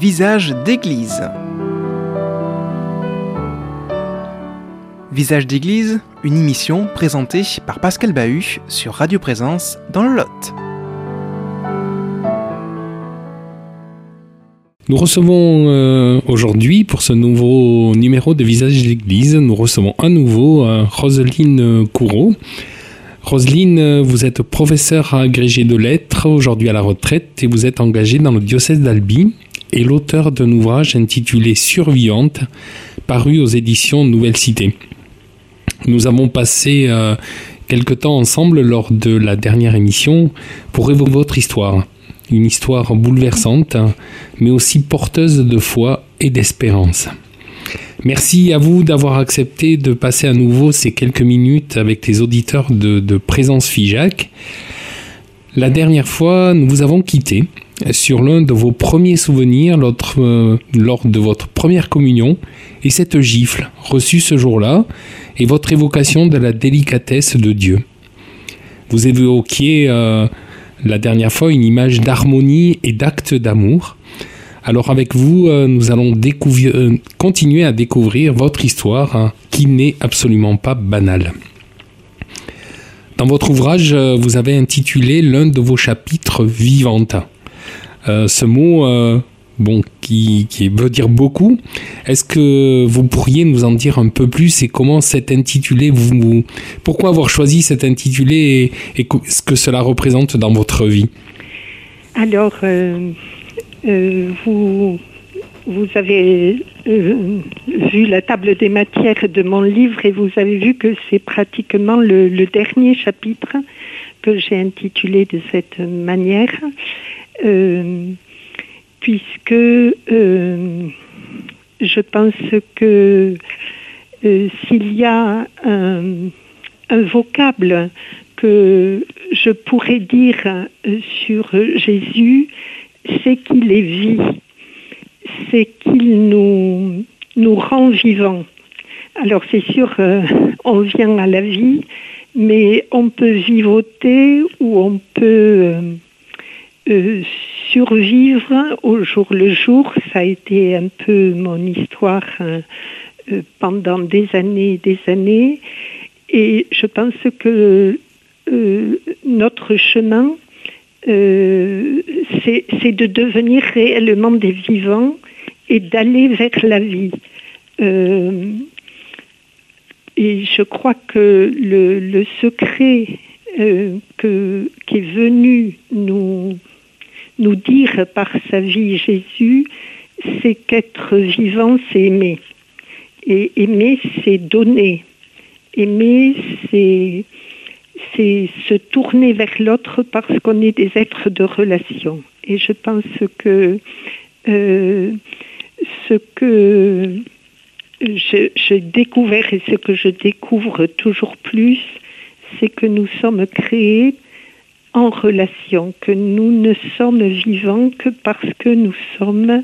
Visage d'église. Visage d'église, une émission présentée par Pascal Bahut sur Radio Présence dans le Lot. Nous recevons euh, aujourd'hui, pour ce nouveau numéro de Visage d'église, nous recevons à nouveau euh, Roselyne Courreau. Roselyne, vous êtes professeure agrégée de lettres, aujourd'hui à la retraite, et vous êtes engagée dans le diocèse d'Albi et l'auteur d'un ouvrage intitulé Survivante, paru aux éditions Nouvelle Cité. Nous avons passé euh, quelque temps ensemble lors de la dernière émission pour évoquer votre histoire. Une histoire bouleversante, mais aussi porteuse de foi et d'espérance. Merci à vous d'avoir accepté de passer à nouveau ces quelques minutes avec les auditeurs de, de Présence FIJAC. La dernière fois, nous vous avons quitté sur l'un de vos premiers souvenirs euh, lors de votre première communion et cette gifle reçue ce jour-là et votre évocation de la délicatesse de Dieu. Vous évoquiez euh, la dernière fois une image d'harmonie et d'acte d'amour. Alors avec vous, euh, nous allons continuer à découvrir votre histoire hein, qui n'est absolument pas banale. Dans votre ouvrage, vous avez intitulé l'un de vos chapitres Vivante. Euh, ce mot, euh, bon, qui, veut dire beaucoup. Est-ce que vous pourriez nous en dire un peu plus et comment cet intitulé, vous, pourquoi avoir choisi cet intitulé et, ce que cela représente dans votre vie? Alors, euh, vous, avez vu la table des matières de mon livre et vous avez vu que c'est pratiquement le, dernier chapitre que j'ai intitulé de cette manière. Euh, puisque euh, je pense que euh, s'il y a un, vocable que je pourrais dire sur Jésus, c'est qu'il est vie, c'est qu'il nous, nous rend vivants. Alors c'est sûr, on vient à la vie, mais on peut vivoter ou on peut survivre au jour le jour. Ça a été un peu mon histoire hein, euh, pendant des années et des années. Et je pense que euh, notre chemin, euh, c'est de devenir réellement des vivants et d'aller vers la vie. et je crois que le, secret que, qui est venu nous, nous dire par sa vie Jésus, c'est qu'être vivant, c'est aimer. Et aimer, c'est donner. Aimer, c'est se tourner vers l'autre parce qu'on est des êtres de relation. Et je pense que euh, ce que j'ai découvert et ce que je découvre toujours plus, c'est que nous sommes créés en relation, que nous ne sommes vivants que parce que nous sommes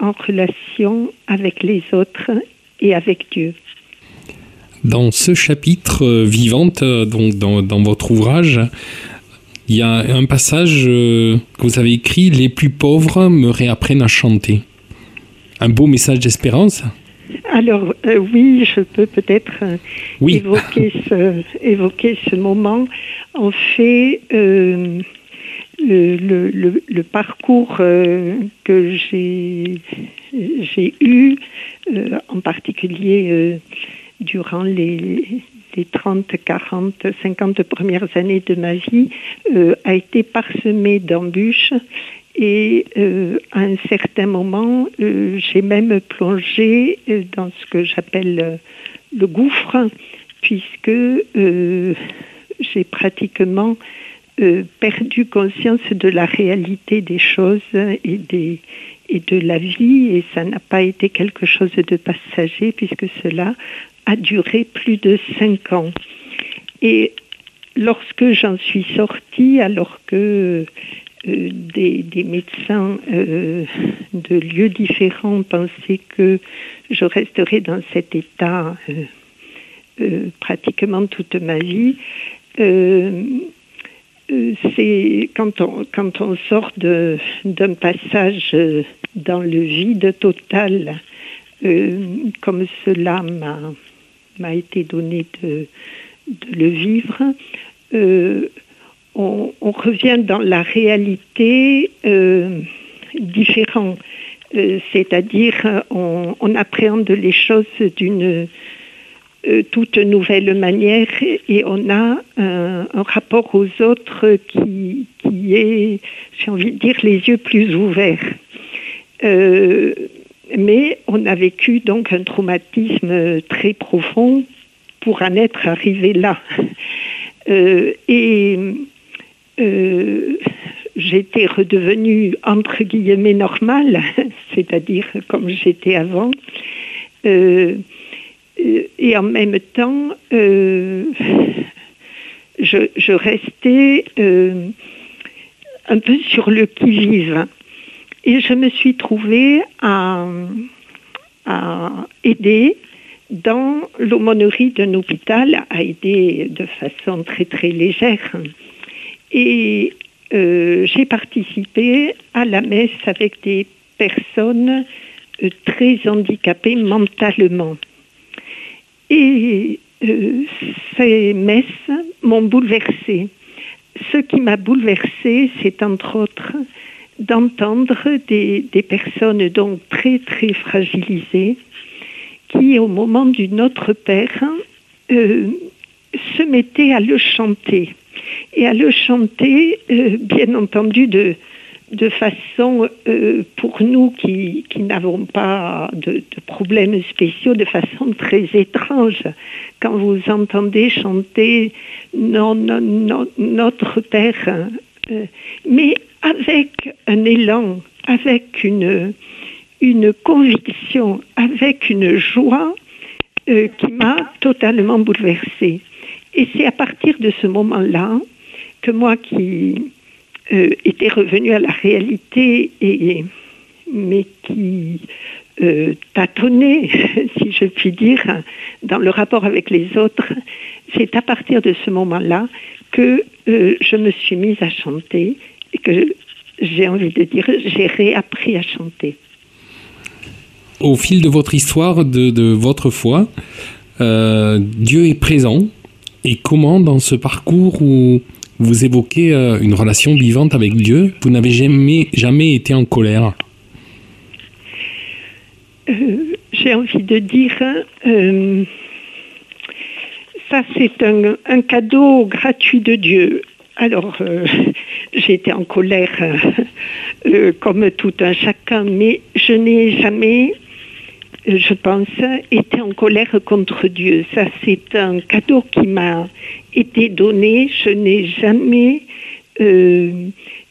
en relation avec les autres et avec Dieu. Dans ce chapitre euh, vivante, euh, donc dans, dans, votre ouvrage, il y a un passage euh, que vous avez écrit Les plus pauvres me réapprennent à chanter. Un beau message d'espérance alors oui, je peux peut-être évoquer, ce, évoquer ce moment en fait, euh, le, parcours euh, que j'ai eu, euh, en particulier durant les, 30, 40, 50 premières années de ma vie, a été parsemé d'embûches. Et à un certain moment, j'ai même plongé dans ce que j'appelle le gouffre, puisque j'ai pratiquement euh, perdu conscience de la réalité des choses et, et de la vie, et ça n'a pas été quelque chose de passager, puisque cela a duré plus de cinq ans. Et lorsque j'en suis sortie, alors que euh, des, médecins euh, de lieux différents pensaient que je resterais dans cet état pratiquement toute ma vie, euh, c'est quand on, sort d'un passage dans le vide total, comme cela m'a été donné de le vivre, on, revient dans la réalité euh, différente. Euh, c'est-à-dire, on, appréhende les choses d'une euh, toute nouvelle manière et on a un, rapport aux autres qui, qui est, j'ai envie de dire, les yeux plus ouverts. mais on a vécu donc un traumatisme très profond pour en être arrivé là. et euh, j'étais redevenue entre guillemets normale, c'est-à-dire comme j'étais avant. Euh, et en même temps, euh, je, restais un peu sur le qui-vive. Et je me suis trouvée à, à aider dans l'aumônerie d'un hôpital, à aider de façon très très légère et euh, j'ai participé à la messe avec des personnes euh, très handicapées mentalement. Et euh, ces messes m'ont bouleversée. Ce qui m'a bouleversée, c'est entre autres d'entendre des, des, personnes donc très très fragilisées qui, au moment du Notre Père, se mettaient à le chanter et à le chanter, euh, bien entendu, de, façon, euh, pour nous qui, n'avons pas de, problèmes spéciaux, de façon très étrange. Quand vous entendez chanter Notre Père, euh, mais avec un élan, avec une, une conviction, avec une joie qui m'a totalement bouleversée. Et c'est à partir de ce moment-là que moi qui euh, étais revenue à la réalité et mais qui euh, tâtonnait, si je puis dire, dans le rapport avec les autres, c'est à partir de ce moment-là que euh, je me suis mise à chanter et que j'ai envie de dire, j'ai réappris à chanter. Au fil de votre histoire, de, de votre foi, Dieu est présent. Et comment, dans ce parcours où vous évoquez euh, une relation vivante avec Dieu. Vous n'avez jamais, jamais été en colère? Euh, j'ai envie de dire, euh, ça c'est un, cadeau gratuit de Dieu. Alors, j'ai été en colère comme tout un chacun, mais je n'ai jamais je pense, été en colère contre Dieu. Ça, c'est un cadeau qui m'a été donné. Je n'ai jamais euh,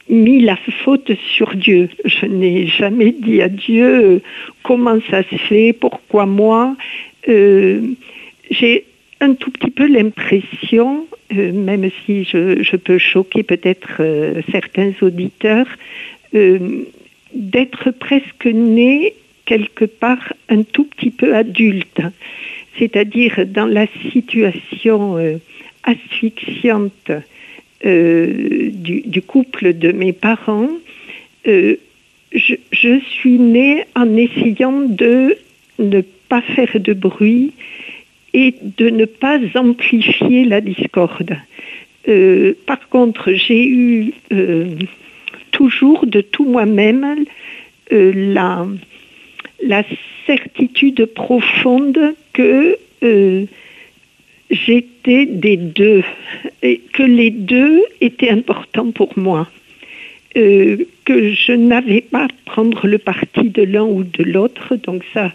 mis la faute sur Dieu. Je n'ai jamais dit à Dieu comment ça se fait, pourquoi moi. Euh, j'ai un tout petit peu l'impression, euh, même si je, je peux choquer peut-être certains auditeurs, d'être presque né quelque part un tout petit peu adulte, c'est-à-dire dans la situation euh, asphyxiante euh, du, couple de mes parents, euh, je, suis née en essayant de ne pas faire de bruit et de ne pas amplifier la discorde. par contre, j'ai eu toujours de tout moi-même la, la certitude profonde que euh, j'étais des deux et que les deux étaient importants pour moi. Euh, que je n'avais pas à prendre le parti de l'un ou de l'autre, donc ça,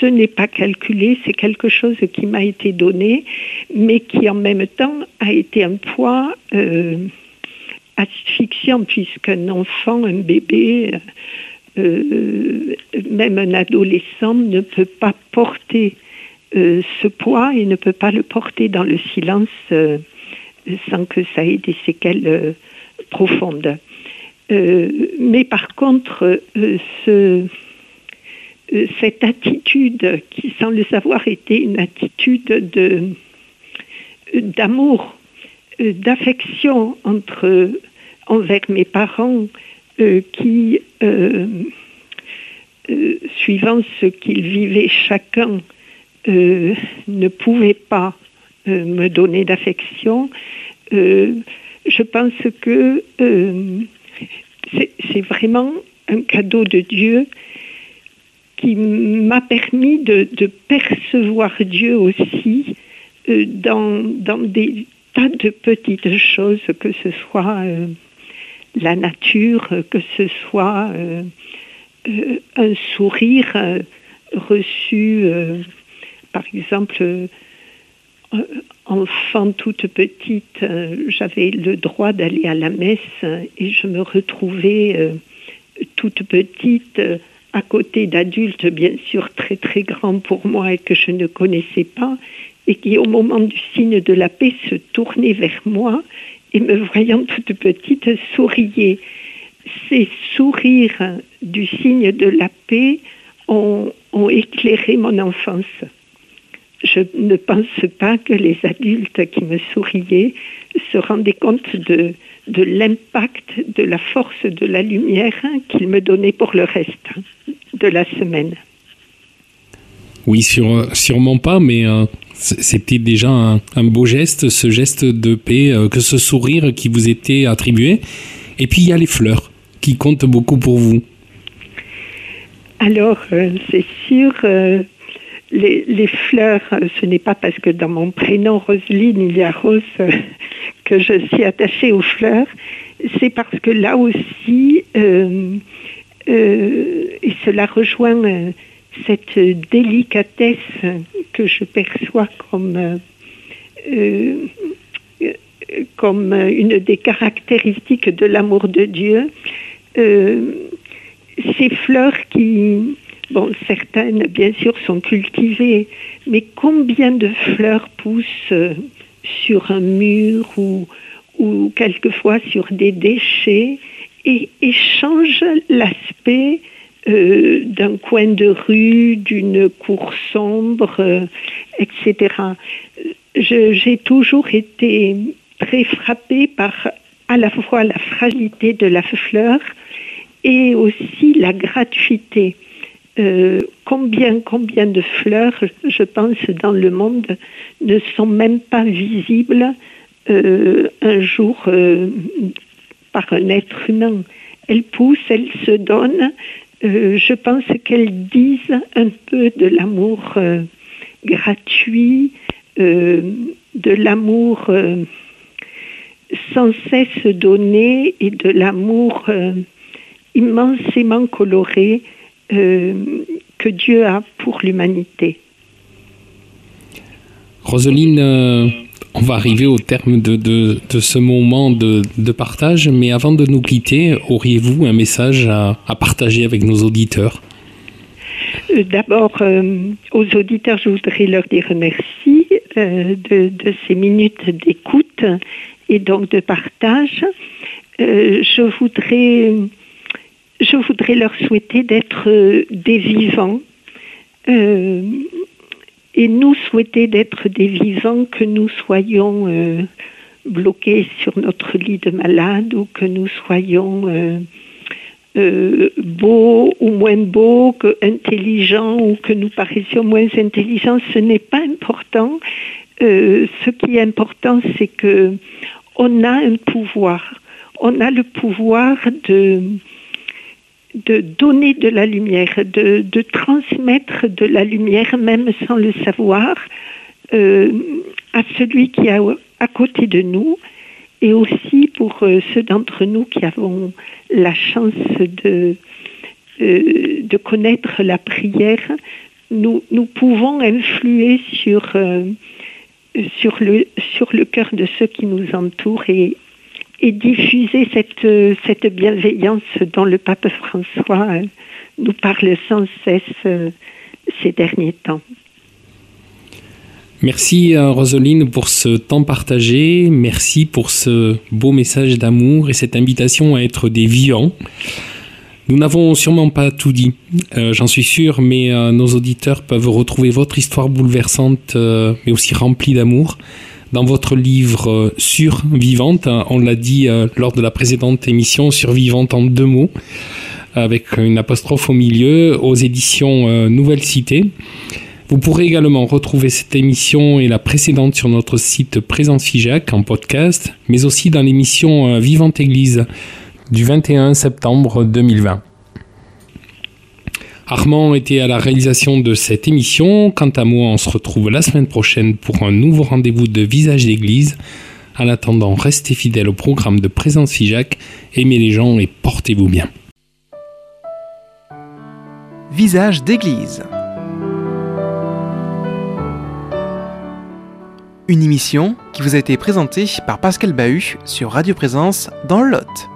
ce n'est pas calculé, c'est quelque chose qui m'a été donné, mais qui en même temps a été un poids euh, asphyxiant, puisqu'un enfant, un bébé, euh, même un adolescent ne peut pas porter euh, ce poids et ne peut pas le porter dans le silence euh, sans que ça ait des séquelles profondes. mais par contre, ce, cette attitude qui semble avoir été une attitude de d'amour d'affection entre envers mes parents qui, suivant ce qu'ils vivaient chacun, ne pouvaient pas me donner d'affection. je pense que c'est vraiment un cadeau de Dieu qui m'a permis de, percevoir Dieu aussi euh, dans, des tas de petites choses, que ce soit euh, la nature, que ce soit euh, un sourire reçu, par exemple, enfant toute petite, j'avais le droit d'aller à la messe et je me retrouvais toute petite à côté d'adultes, bien sûr, très très grands pour moi et que je ne connaissais pas, et qui, au moment du signe de la paix, se tournaient vers moi et me voyant toute petite, souriaient. Ces sourires du signe de la paix ont, éclairé mon enfance. Je ne pense pas que les adultes qui me souriaient se rendaient compte de l'impact, de la force de la lumière qu'ils me donnaient pour le reste de la semaine. Oui, sûrement pas, mais euh, c'était déjà un, beau geste, ce geste de paix, euh, que ce sourire qui vous était attribué. Et puis il y a les fleurs qui comptent beaucoup pour vous. Alors, euh, c'est sûr, les, les, fleurs, ce n'est pas parce que dans mon prénom Roselyne, il y a Rose que je suis attachée aux fleurs, c'est parce que là aussi, euh, euh, et cela rejoint euh, cette délicatesse que je perçois comme, comme une des caractéristiques de l'amour de Dieu, ces fleurs qui, bon, certaines bien sûr sont cultivées, mais combien de fleurs poussent sur un mur ou, quelquefois sur des déchets et, et change l'aspect euh, d'un coin de rue, d'une cour sombre, euh, etc. J'ai toujours été très frappée par à la fois la fragilité de la fleur et aussi la gratuité. Euh, combien, combien de fleurs, je pense, dans le monde ne sont même pas visibles un jour par un être humain. Elles poussent, elles se donnent. Je pense qu'elles disent un peu de l'amour gratuit, de l'amour sans cesse donné et de l'amour immensément coloré euh, que Dieu a pour l'humanité. Roseline, euh, on va arriver au terme de, ce moment de, partage, mais avant de nous quitter, auriez-vous un message à, partager avec nos auditeurs? Euh, D'abord, aux auditeurs, je voudrais leur dire merci de, ces minutes d'écoute et donc de partage. je voudrais je voudrais leur souhaiter d'être euh, des vivants euh, et nous souhaiter d'être des vivants, que nous soyons euh, bloqués sur notre lit de malade ou que nous soyons beaux ou moins beaux, que intelligents ou que nous paraissions moins intelligents. Ce n'est pas important. ce qui est important, c'est que on a un pouvoir. On a le pouvoir de de donner de la lumière, de, transmettre de la lumière, même sans le savoir, euh, à celui qui est à côté de nous, et aussi pour euh, ceux d'entre nous qui avons la chance de, euh, de connaître la prière, nous, pouvons influer sur, sur, le, sur le cœur de ceux qui nous entourent et, et diffuser cette, cette bienveillance dont le pape François euh, nous parle sans cesse euh, ces derniers temps. Merci euh, Roseline pour ce temps partagé, merci pour ce beau message d'amour et cette invitation à être des vivants. Nous n'avons sûrement pas tout dit, euh, j'en suis sûr, mais euh, nos auditeurs peuvent retrouver votre histoire bouleversante, euh, mais aussi remplie d'amour, dans votre livre Survivante. On l'a dit lors de la précédente émission, Survivante en deux mots, avec une apostrophe au milieu, aux éditions Nouvelle Cité. Vous pourrez également retrouver cette émission et la précédente sur notre site Présence Figeac en podcast, mais aussi dans l'émission Vivante Église du 21 septembre 2020. Armand était à la réalisation de cette émission. Quant à moi, on se retrouve la semaine prochaine pour un nouveau rendez-vous de Visage d'église. En attendant, restez fidèles au programme de Présence FIJAC, aimez les gens et portez-vous bien. Visage d'église. Une émission qui vous a été présentée par Pascal Bahut sur Radio Présence dans le Lot.